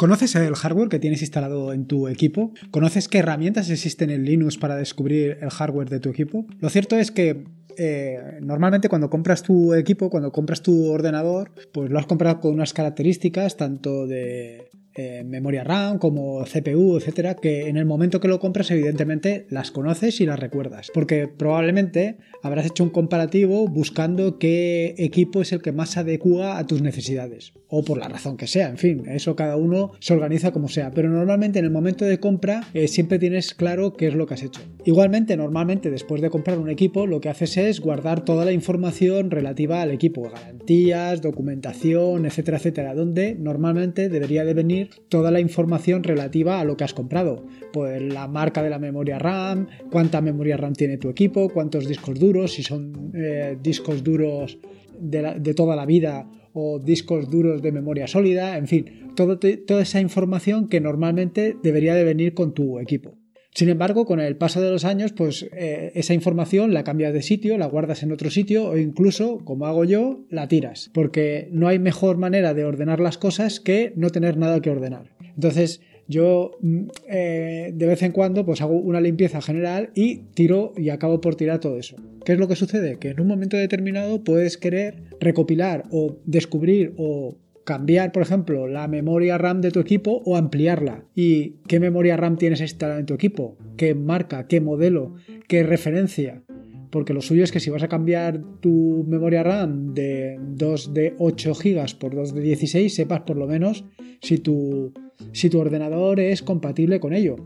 ¿Conoces el hardware que tienes instalado en tu equipo? ¿Conoces qué herramientas existen en Linux para descubrir el hardware de tu equipo? Lo cierto es que eh, normalmente cuando compras tu equipo, cuando compras tu ordenador, pues lo has comprado con unas características tanto de eh, memoria RAM como CPU, etcétera, que en el momento que lo compras, evidentemente las conoces y las recuerdas. Porque probablemente habrás hecho un comparativo buscando qué equipo es el que más se adecua a tus necesidades. O por la razón que sea, en fin, eso cada uno se organiza como sea. Pero normalmente en el momento de compra eh, siempre tienes claro qué es lo que has hecho. Igualmente, normalmente después de comprar un equipo, lo que haces es guardar toda la información relativa al equipo, garantías, documentación, etcétera, etcétera, donde normalmente debería de venir toda la información relativa a lo que has comprado. Pues la marca de la memoria RAM, cuánta memoria RAM tiene tu equipo, cuántos discos duros, si son eh, discos duros de, toda la vida o discos duros de memoria sólida, en fin, toda esa información que normalmente debería de venir con tu equipo. Sin embargo, con el paso de los años, pues eh, esa información la cambias de sitio, la guardas en otro sitio o incluso, como hago yo, la tiras, porque no hay mejor manera de ordenar las cosas que no tener nada que ordenar. Entonces, yo mm, eh, de vez en cuando pues hago una limpieza general y tiro y acabo por tirar todo eso. ¿Qué es lo que sucede? Que en un momento determinado puedes querer recopilar o descubrir o cambiar, por ejemplo, la memoria RAM de tu equipo o ampliarla. ¿Y qué memoria RAM tienes instalada en tu equipo? ¿Qué marca? ¿Qué modelo? ¿Qué referencia? Porque lo suyo es que si vas a cambiar tu memoria RAM de 2 de 8 GB por 2 de 16, sepas por lo menos si tu, si tu ordenador es compatible con ello.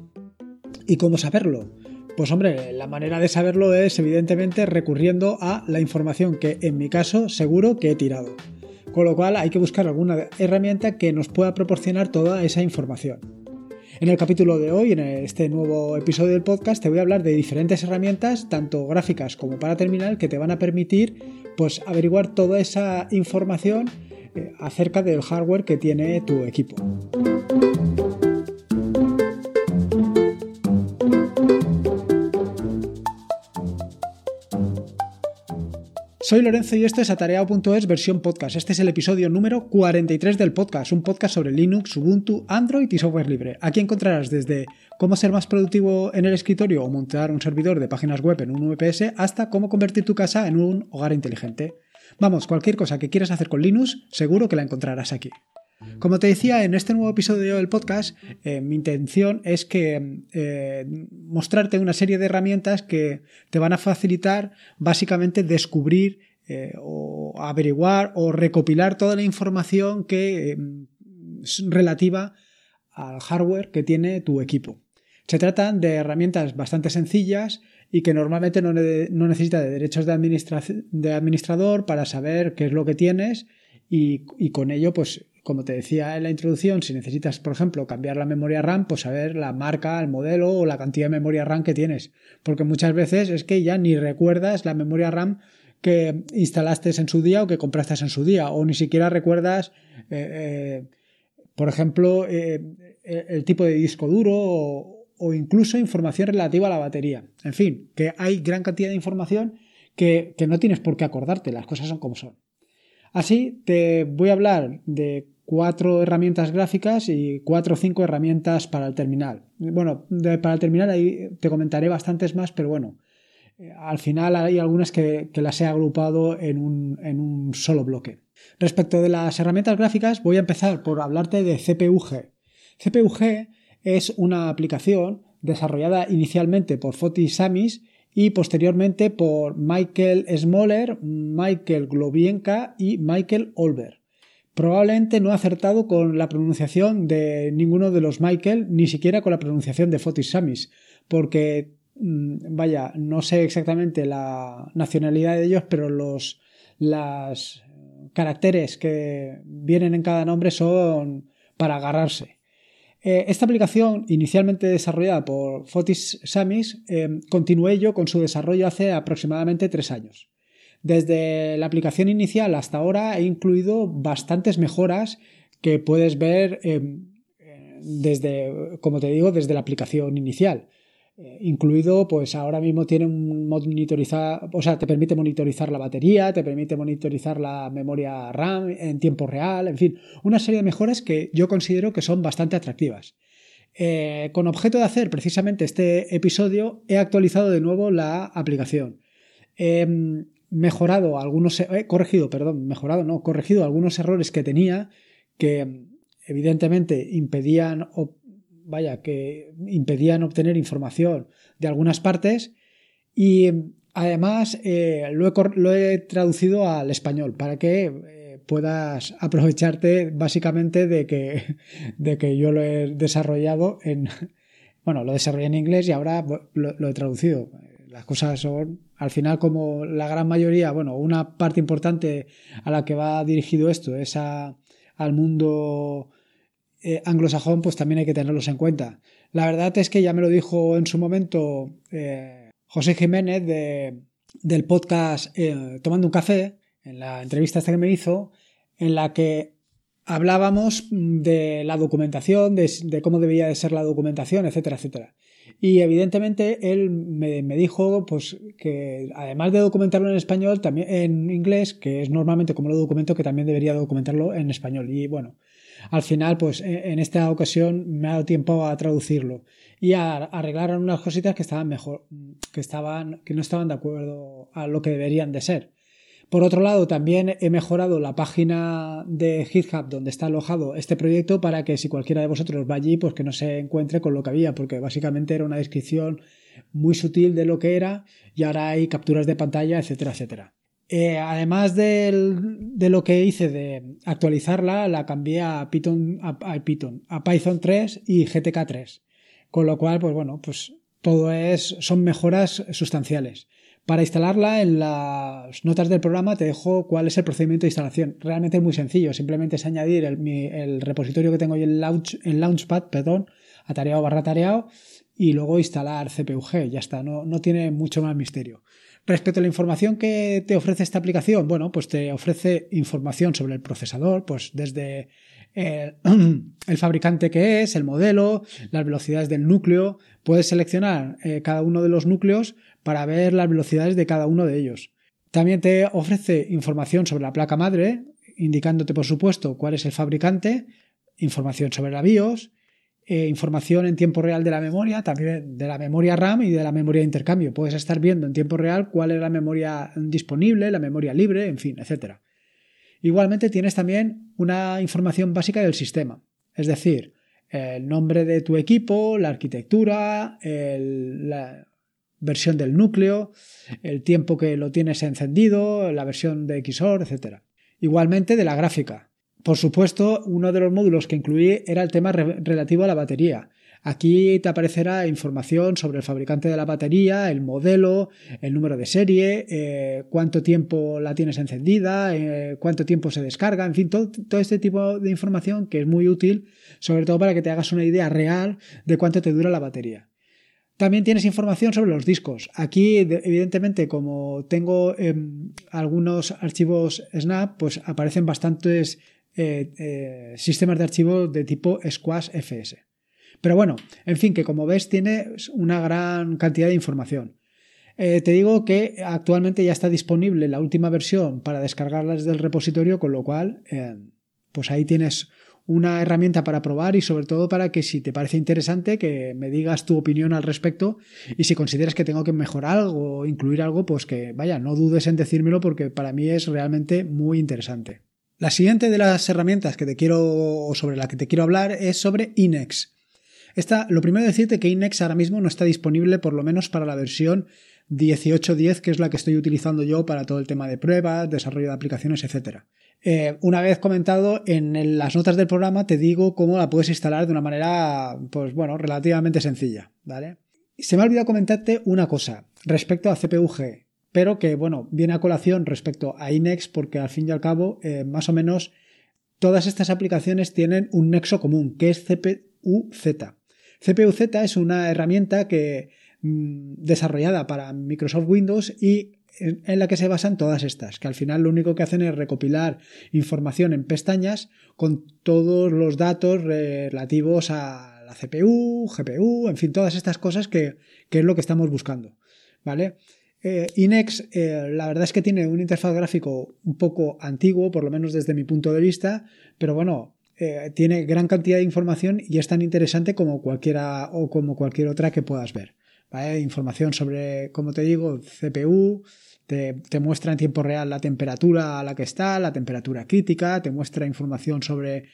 ¿Y cómo saberlo? Pues hombre, la manera de saberlo es evidentemente recurriendo a la información que en mi caso seguro que he tirado con lo cual hay que buscar alguna herramienta que nos pueda proporcionar toda esa información. En el capítulo de hoy, en este nuevo episodio del podcast, te voy a hablar de diferentes herramientas, tanto gráficas como para terminal, que te van a permitir pues, averiguar toda esa información eh, acerca del hardware que tiene tu equipo. Soy Lorenzo y esto es Atareado.es versión podcast. Este es el episodio número 43 del podcast, un podcast sobre Linux, Ubuntu, Android y software libre. Aquí encontrarás desde cómo ser más productivo en el escritorio o montar un servidor de páginas web en un VPS hasta cómo convertir tu casa en un hogar inteligente. Vamos, cualquier cosa que quieras hacer con Linux, seguro que la encontrarás aquí. Como te decía, en este nuevo episodio del podcast, eh, mi intención es que eh, mostrarte una serie de herramientas que te van a facilitar básicamente descubrir eh, o averiguar o recopilar toda la información que es relativa al hardware que tiene tu equipo. Se tratan de herramientas bastante sencillas y que normalmente no, necesita de derechos de, de, administrador para saber qué es lo que tienes y con ello pues como te decía en la introducción, si necesitas, por ejemplo, cambiar la memoria RAM, pues saber la marca, el modelo o la cantidad de memoria RAM que tienes. Porque muchas veces es que ya ni recuerdas la memoria RAM que instalaste en su día o que compraste en su día, o ni siquiera recuerdas, eh, eh, por ejemplo, eh, el tipo de disco duro o, o, incluso información relativa a la batería. En fin, que hay gran cantidad de información que, que no tienes por qué acordarte, las cosas son como son. Así te voy a hablar de cuatro herramientas gráficas y cuatro o cinco herramientas para el terminal. Bueno, para el terminal ahí te comentaré bastantes más, pero bueno, eh, al final hay algunas que, las he agrupado en un, en un, solo bloque. Respecto de las herramientas gráficas, voy a empezar por hablarte de CPUG. CPUG es una aplicación desarrollada inicialmente por Fotis Samis y posteriormente por Michael Smoller, Michael Globienka y Michael Olber. Probablemente no ha acertado con la pronunciación de ninguno de los Michael, ni siquiera con la pronunciación de Fotis Samis, porque, mm, vaya, no sé exactamente la nacionalidad de ellos, pero los las caracteres que vienen en cada nombre son para agarrarse. Eh, esta aplicación, inicialmente desarrollada por Fotis Samis, eh, continué yo con su desarrollo hace aproximadamente tres años. Desde la aplicación inicial hasta ahora he incluido bastantes mejoras que puedes ver em, desde, como te digo, desde la aplicación inicial. Eh, incluido, pues ahora mismo tiene un monitorizar, o sea, te permite monitorizar la batería, te permite monitorizar la memoria RAM en tiempo real, en fin, una serie de mejoras que yo considero que son bastante atractivas. Eh, con objeto de hacer precisamente este episodio, he actualizado de nuevo la aplicación. He mejorado algunos, he corregido, perdón, mejorado, no, corregido algunos errores que tenía que evidentemente impedían vaya, que impedían obtener información de algunas partes y además eh, lo, he, traducido al español para que eh, puedas aprovecharte básicamente de que, de que yo lo he desarrollado en, bueno, lo desarrollé en inglés y ahora lo, he traducido. Las cosas son, al final, como la gran mayoría, bueno, una parte importante a la que va dirigido esto es al mundo eh, anglosajón, pues también hay que tenerlos en cuenta. La verdad es que ya me lo dijo en su momento eh, José Jiménez del podcast eh, Tomando un café, en la entrevista esta que me hizo, en la que hablábamos de la documentación, de, cómo debía de ser la documentación, etcétera, etcétera. Y evidentemente él me, dijo pues, que además de documentarlo en español, también en inglés, que es normalmente como lo documento, que también debería documentarlo en español. Y bueno, al final, pues e, en esta ocasión me ha dado tiempo a traducirlo y a arreglar unas cositas que estaban mejor, que estaban, que no estaban de acuerdo a lo que deberían de ser. Por otro lado, también he mejorado la página de GitHub donde está alojado este proyecto para que si cualquiera de vosotros va allí, pues que no se encuentre con lo que había, porque básicamente era una descripción muy sutil de lo que era y ahora hay capturas de pantalla, etcétera, etcétera. Eh, además de lo que hice de actualizarla, la cambié a Python, a, Python, a Python 3 y GTK 3. Con lo cual, pues bueno, pues todo es, son mejoras sustanciales. Para instalarla en las notas del programa te dejo cuál es el procedimiento de instalación. Realmente es muy sencillo, simplemente es añadir el, repositorio que tengo en, Launch, en Launchpad, perdón, atareado barra tareado, y luego instalar CPUG, ya está, no, no tiene mucho más misterio. Respecto a la información que te ofrece esta aplicación, bueno, pues te ofrece información sobre el procesador, pues desde el, fabricante que es, el modelo, las velocidades del núcleo. Puedes seleccionar eh, cada uno de los núcleos para ver las velocidades de cada uno de ellos. También te ofrece información sobre la placa madre, indicándote, por supuesto, cuál es el fabricante, información sobre la BIOS, eh, información en tiempo real de la memoria, también de la memoria RAM y de la memoria de intercambio. Puedes estar viendo en tiempo real cuál es la memoria disponible, la memoria libre, en fin, etc. Igualmente tienes también una información básica del sistema, es decir, el nombre de tu equipo, la arquitectura, la versión del núcleo, el tiempo que lo tienes encendido, la versión de XOR, etc. Igualmente de la gráfica, por supuesto, uno de los módulos que incluí era el tema relativo a la batería. Aquí te aparecerá información sobre el fabricante de la batería, el modelo, el número de serie, eh, cuánto tiempo la tienes encendida, eh, cuánto tiempo se descarga, en fin, todo, este tipo de información que es muy útil, sobre todo para que te hagas una idea real de cuánto te dura la batería. También tienes información sobre los discos. Aquí, evidentemente, como tengo em, algunos archivos Snap, pues aparecen bastantes eh, eh, sistemas de archivo de tipo Squash FS. Pero bueno, en fin, que como ves tiene una gran cantidad de información. Eh, te digo que actualmente ya está disponible la última versión para descargarlas del repositorio, con lo cual, pues ahí tienes una herramienta para probar y sobre todo para que si te parece interesante que me digas tu opinión al respecto y si consideras que tengo que mejorar algo o incluir algo, pues que vaya, no dudes en decírmelo porque para mí es realmente muy interesante. La siguiente de las herramientas que te quiero, sobre la que te quiero hablar es sobre Inex. Esta, lo primero decirte que Inex ahora mismo no está disponible por lo menos para la versión 18.10, que es la que estoy utilizando yo para todo el tema de pruebas, desarrollo de aplicaciones, etc. Eh, una vez comentado, en las notas del programa te digo cómo la puedes instalar de una manera, pues bueno, relativamente sencilla, ¿vale? Se me ha olvidado comentarte una cosa respecto a CPUG pero que, bueno, viene a colación respecto a Inex porque al fin y al cabo, eh, más o menos, todas estas aplicaciones tienen un nexo común, que es CPU-Z. CPU-Z es una herramienta que mm, desarrollada para Microsoft Windows y en la que se basan todas estas, que al final lo único que hacen es recopilar información en pestañas con todos los datos relativos a la CPU, GPU, en fin, todas estas cosas que, que es lo que estamos buscando. ¿Vale? Eh, Inex, eh, la verdad es que tiene un interfaz gráfico un poco antiguo, por lo menos desde mi punto de vista, pero bueno, eh, tiene gran cantidad de información y es tan interesante como cualquiera o como cualquier otra que puedas ver. Información sobre, como te digo, CPU, te, muestra en tiempo real la temperatura a la que está, la temperatura crítica, te muestra información sobre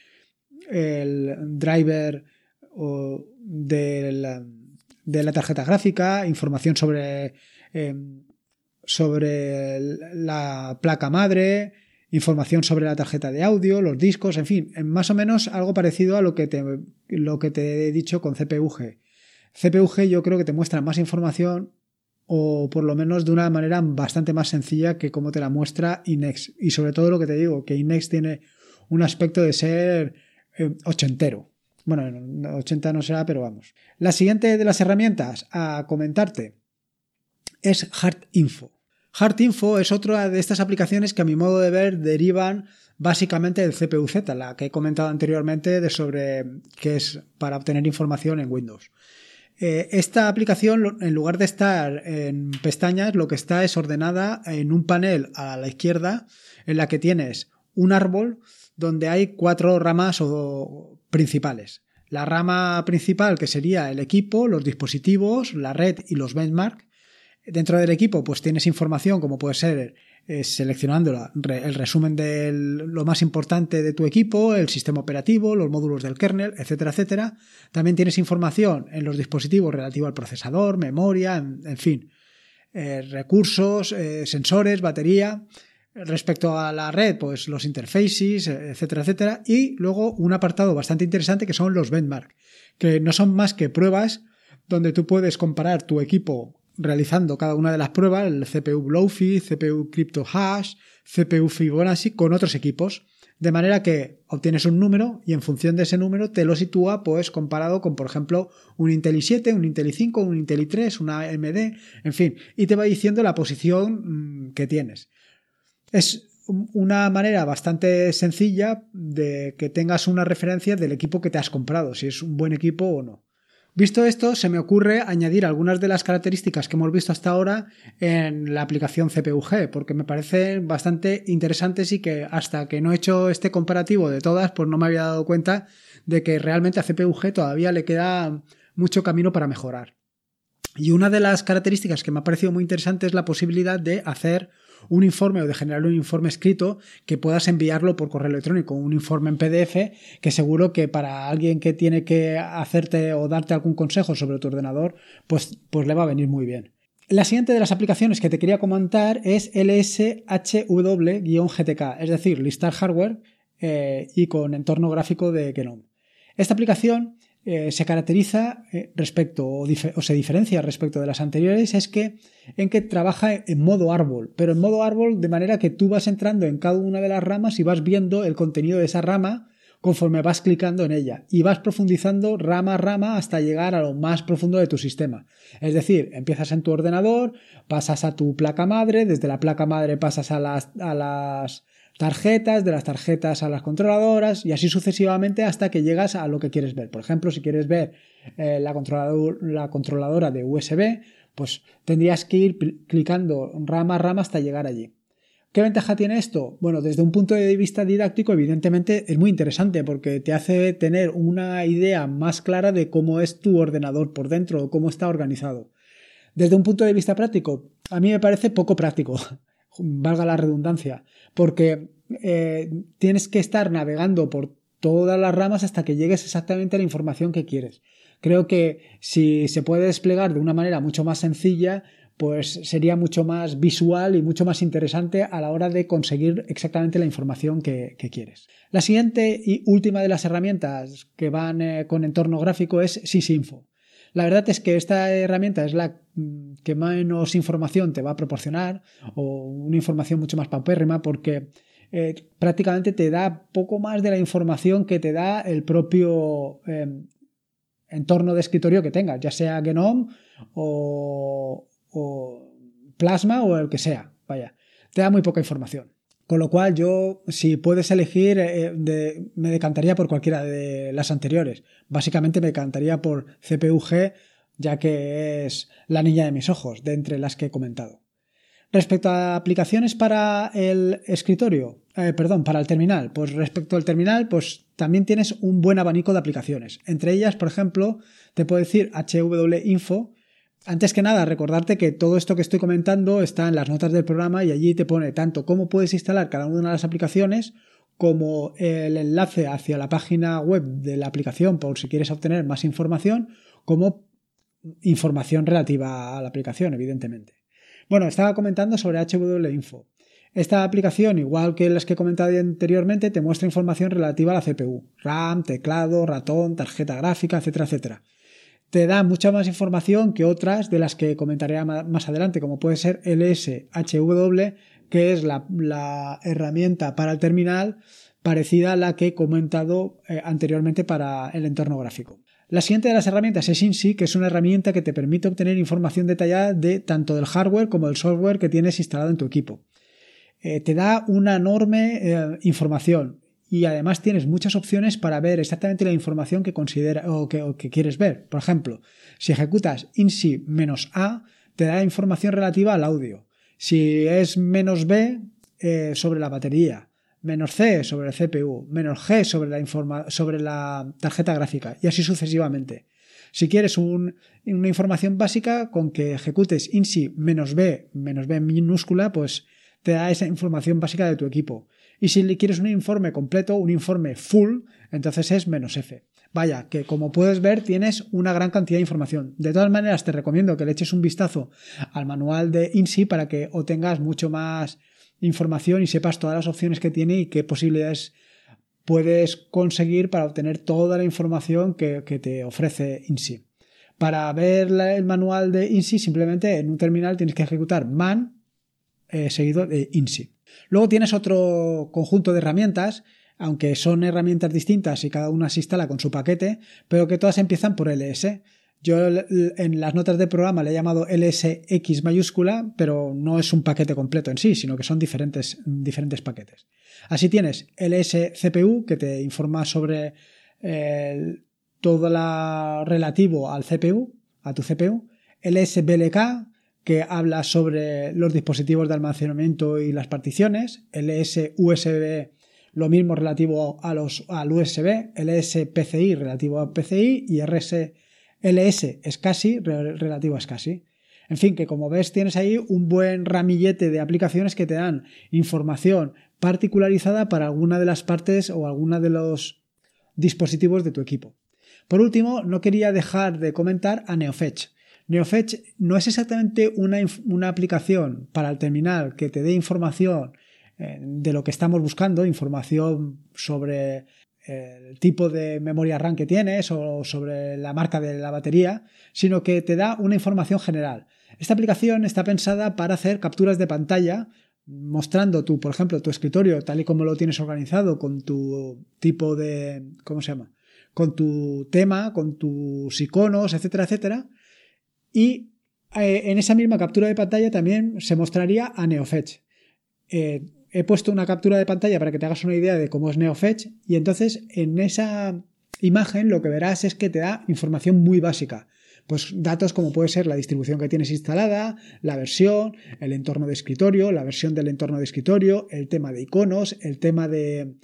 el driver de la tarjeta gráfica, información sobre Em, sobre la placa madre, información sobre la tarjeta de audio, los discos, en fin, más o menos algo parecido a lo que te, lo que te he dicho con CPUG. CPUG yo creo que te muestra más información o por lo menos de una manera bastante más sencilla que como te la muestra Inex. Y sobre todo lo que te digo, que Inex tiene un aspecto de ser eh, ochentero. Bueno, 80 no será, pero vamos. La siguiente de las herramientas a comentarte es HeartInfo. HeartInfo es otra de estas aplicaciones que a mi modo de ver derivan básicamente del CPU-Z, la que he comentado anteriormente de sobre que es para obtener información en Windows. Eh, esta aplicación, en lugar de estar en pestañas, lo que está es ordenada en un panel a la izquierda en la que tienes un árbol donde hay cuatro ramas o principales. La rama principal, que sería el equipo, los dispositivos, la red y los benchmarks. Dentro del equipo, pues tienes información como puede ser eh, seleccionando el resumen de lo más importante de tu equipo, el sistema operativo, los módulos del kernel, etcétera, etcétera. También tienes información en los dispositivos relativo al procesador, memoria, en, fin, eh, recursos, eh, sensores, batería. Respecto a la red, pues los interfaces, etcétera, etcétera. Y luego un apartado bastante interesante que son los benchmarks, que no son más que pruebas donde tú puedes comparar tu equipo realizando cada una de las pruebas, el CPU Blowfi, CPU Crypto Hash, CPU Fibonacci, con otros equipos. De manera que obtienes un número y en función de ese número te lo sitúa pues comparado con, por ejemplo, un Intel i7, un Intel i5, un Intel i3, una AMD, en fin, y te va diciendo la posición mm, que tienes. Es una manera bastante sencilla de que tengas una referencia del equipo que te has comprado, si es un buen equipo o no. Visto esto, se me ocurre añadir algunas de las características que hemos visto hasta ahora en la aplicación CPUG, porque me parecen bastante interesantes y que hasta que no he hecho este comparativo de todas, pues no me había dado cuenta de que realmente a CPUG todavía le queda mucho camino para mejorar. Y una de las características que me ha parecido muy interesante es la posibilidad de hacer un informe o de generar un informe escrito que puedas enviarlo por correo electrónico, un informe en PDF que seguro que para alguien que tiene que hacerte o darte algún consejo sobre tu ordenador, pues, pues le va a venir muy bien. La siguiente de las aplicaciones que te quería comentar es LSHW-GTK, es decir, listar hardware eh, y con entorno gráfico de Genome. Esta aplicación eh, se caracteriza eh, respecto o, se diferencia respecto de las anteriores es que en que trabaja en modo árbol, pero en modo árbol de manera que tú vas entrando en cada una de las ramas y vas viendo el contenido de esa rama conforme vas clicando en ella y vas profundizando rama a rama hasta llegar a lo más profundo de tu sistema. Es decir, empiezas en tu ordenador, pasas a tu placa madre, desde la placa madre pasas a las, a las tarjetas, de las tarjetas a las controladoras y así sucesivamente hasta que llegas a lo que quieres ver. Por ejemplo, si quieres ver eh, la, la, controladora de USB, pues tendrías que ir clicando rama a rama hasta llegar allí. ¿Qué ventaja tiene esto? Bueno, desde un punto de vista didáctico, evidentemente es muy interesante porque te hace tener una idea más clara de cómo es tu ordenador por dentro o cómo está organizado. Desde un punto de vista práctico, a mí me parece poco práctico valga la redundancia, porque eh, tienes que estar navegando por todas las ramas hasta que llegues exactamente a la información que quieres. Creo que si se puede desplegar de una manera mucho más sencilla, pues sería mucho más visual y mucho más interesante a la hora de conseguir exactamente la información que, quieres. La siguiente y última de las herramientas que van eh, con entorno gráfico es SysInfo. La verdad es que esta herramienta es la mm, que menos información te va a proporcionar o una información mucho más paupérrima porque eh, prácticamente te da poco más de la información que te da el propio em, entorno de escritorio que tengas, ya sea Genome o, o Plasma o el que sea. Vaya, te da muy poca información. Con lo cual yo, si puedes elegir, eh, me decantaría por cualquiera de las anteriores. Básicamente me decantaría por CPU-G, ya que es la niña de mis ojos, de entre las que he comentado. Respecto a aplicaciones para el escritorio, eh, perdón, para el terminal, pues respecto al terminal, pues también tienes un buen abanico de aplicaciones. Entre ellas, por ejemplo, te puedo decir HW Info, antes que nada, recordarte que todo esto que estoy comentando está en las notas del programa y allí te pone tanto cómo puedes instalar cada una de las aplicaciones como el enlace hacia la página web de la aplicación por si quieres obtener más información, como información relativa a la aplicación, evidentemente. Bueno, estaba comentando sobre HW Info. Esta aplicación, igual que las que he comentado anteriormente, te muestra información relativa a la CPU, RAM, teclado, ratón, tarjeta gráfica, etcétera, etcétera te da mucha más información que otras de las que comentaré más adelante, como puede ser LSHW, que es la, herramienta para el terminal parecida a la que he comentado eh, anteriormente para el entorno gráfico. La siguiente de las herramientas es INSI, que es una herramienta que te permite obtener información detallada de tanto del hardware como del software que tienes instalado en tu equipo. Eh, te da una enorme eh, información y además tienes muchas opciones para ver exactamente la información que considera o que, quieres ver. Por ejemplo, si ejecutas INSI-A, te da información relativa al audio. Si es menos B, eh, sobre la batería. Menos C sobre el CPU. Menos G sobre la, sobre la tarjeta gráfica. Y así sucesivamente. Si quieres una información básica con que ejecutes INSI menos B, menos B minúscula, pues te da esa información básica de tu equipo. Y si quieres un informe completo, un informe full, entonces es menos F. Vaya, que como puedes ver tienes una gran cantidad de información. De todas maneras, te recomiendo que le eches un vistazo al manual de INSI para que obtengas mucho más información y sepas todas las opciones que tiene y qué posibilidades puedes conseguir para obtener toda la información que, te ofrece INSI. Para ver el manual de INSI, simplemente en un terminal tienes que ejecutar man eh, seguido de INSI. Luego tienes otro conjunto de herramientas, aunque son herramientas distintas y cada una se instala con su paquete, pero que todas empiezan por LS. Yo en las notas del programa le he llamado LSX mayúscula, pero no es un paquete completo en sí, sino que son diferentes, diferentes paquetes. Así tienes LSCPU, que te informa sobre eh, todo lo relativo al CPU, a tu CPU, LSBLK, que habla sobre los dispositivos de almacenamiento y las particiones, LS USB lo mismo relativo a los, al USB, LS PCI relativo a PCI y RS LS SCSI relativo a SCSI. En fin, que como ves tienes ahí un buen ramillete de aplicaciones que te dan información particularizada para alguna de las partes o alguna de los dispositivos de tu equipo. Por último, no quería dejar de comentar a NeoFetch. NeoFetch no es exactamente una, aplicación para el terminal que te dé información eh, de lo que estamos buscando, información sobre eh, el tipo de memoria RAM que tienes o sobre la marca de la batería, sino que te da una información general. Esta aplicación está pensada para hacer capturas de pantalla mostrando tu, por ejemplo, tu escritorio tal y como lo tienes organizado con tu tipo de, ¿cómo se llama? Con tu tema, con tus iconos, etcétera, etcétera y eh, en esa misma captura de pantalla también se mostraría a NeoFetch. Eh, he puesto una captura de pantalla para que te hagas una idea de cómo es NeoFetch y entonces en esa imagen lo que verás es que te da información muy básica. Pues datos como puede ser la distribución que tienes instalada, la versión, el entorno de escritorio, la versión del entorno de escritorio, el tema de iconos, el tema de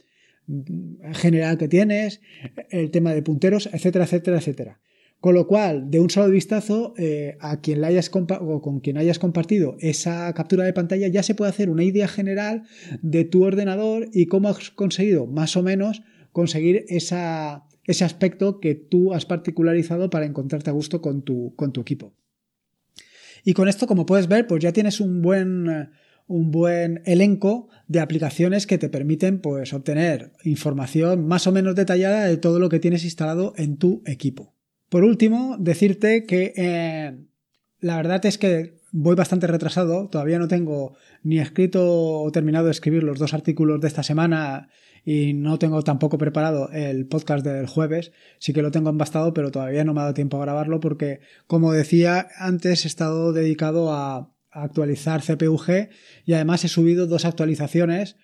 mm, general que tienes, el tema de punteros, etcétera, etcétera, etcétera. Con lo cual, de un solo vistazo, eh, a quien la hayas o con quien hayas compartido esa captura de pantalla, ya se puede hacer una idea general de tu ordenador y cómo has conseguido, más o menos, conseguir esa, ese aspecto que tú has particularizado para encontrarte a gusto con tu, con tu equipo. Y con esto, como puedes ver, pues ya tienes un buen, un buen elenco de aplicaciones que te permiten pues, obtener información más o menos detallada de todo lo que tienes instalado en tu equipo. Por último, decirte que eh, la verdad es que voy bastante retrasado, todavía no tengo ni escrito o terminado de escribir los dos artículos de esta semana y no tengo tampoco preparado el podcast del jueves, sí que lo tengo embastado, pero todavía no me ha dado tiempo a grabarlo porque, como decía antes, he estado dedicado a, actualizar CPUG y además he subido dos actualizaciones,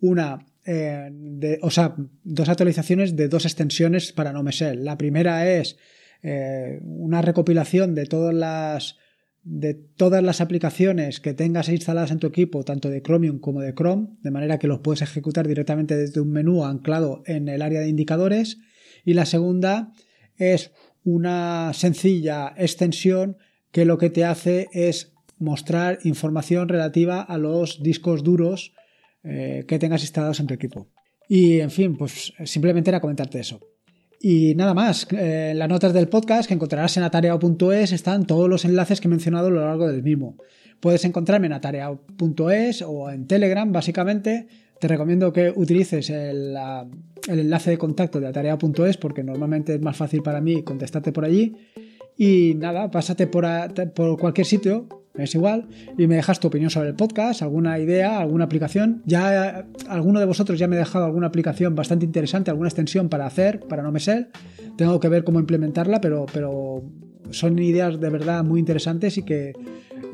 una, eh, de, o sea, dos actualizaciones de dos extensiones para NoMesel. La primera es eh, una recopilación de todas las de todas las aplicaciones que tengas instaladas en tu equipo, tanto de Chromium como de Chrome, de manera que los puedes ejecutar directamente desde un menú anclado en el área de indicadores. Y la segunda es una sencilla extensión que lo que te hace es mostrar información relativa a los discos duros eh, que tengas instalados en tu equipo. Y en fin, pues simplemente era comentarte eso. Y nada más, eh, las notas del podcast que encontrarás en atareao.es están todos los enlaces que he mencionado a lo largo del mismo. Puedes encontrarme en atareao.es o en Telegram, básicamente. Te recomiendo que utilices el, enlace de contacto de atareao.es porque normalmente es más fácil para mí contestarte por allí. Y nada, pásate por, por cualquier sitio, es igual, y me dejas tu opinión sobre el podcast, alguna idea, alguna aplicación. Ya alguno de vosotros ya me ha dejado alguna aplicación bastante interesante, alguna extensión para hacer, para no me ser. Tengo que ver cómo implementarla, pero, pero son ideas de verdad muy interesantes y que,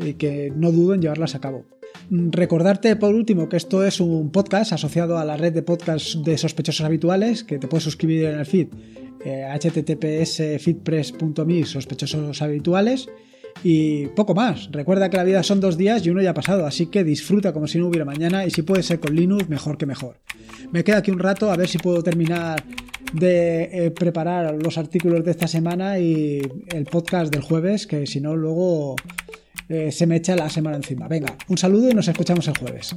y que no dudo en llevarlas a cabo. Recordarte por último que esto es un podcast asociado a la red de podcasts de sospechosos habituales, que te puedes suscribir en el feed eh, https feedpress.me sospechosos habituales y poco más. Recuerda que la vida son dos días y uno ya ha pasado, así que disfruta como si no hubiera mañana y si puede ser con Linux, mejor que mejor. Me queda aquí un rato a ver si puedo terminar de eh, preparar los artículos de esta semana y el podcast del jueves, que si no luego eh, se me echa la semana encima. Venga, un saludo y nos escuchamos el jueves.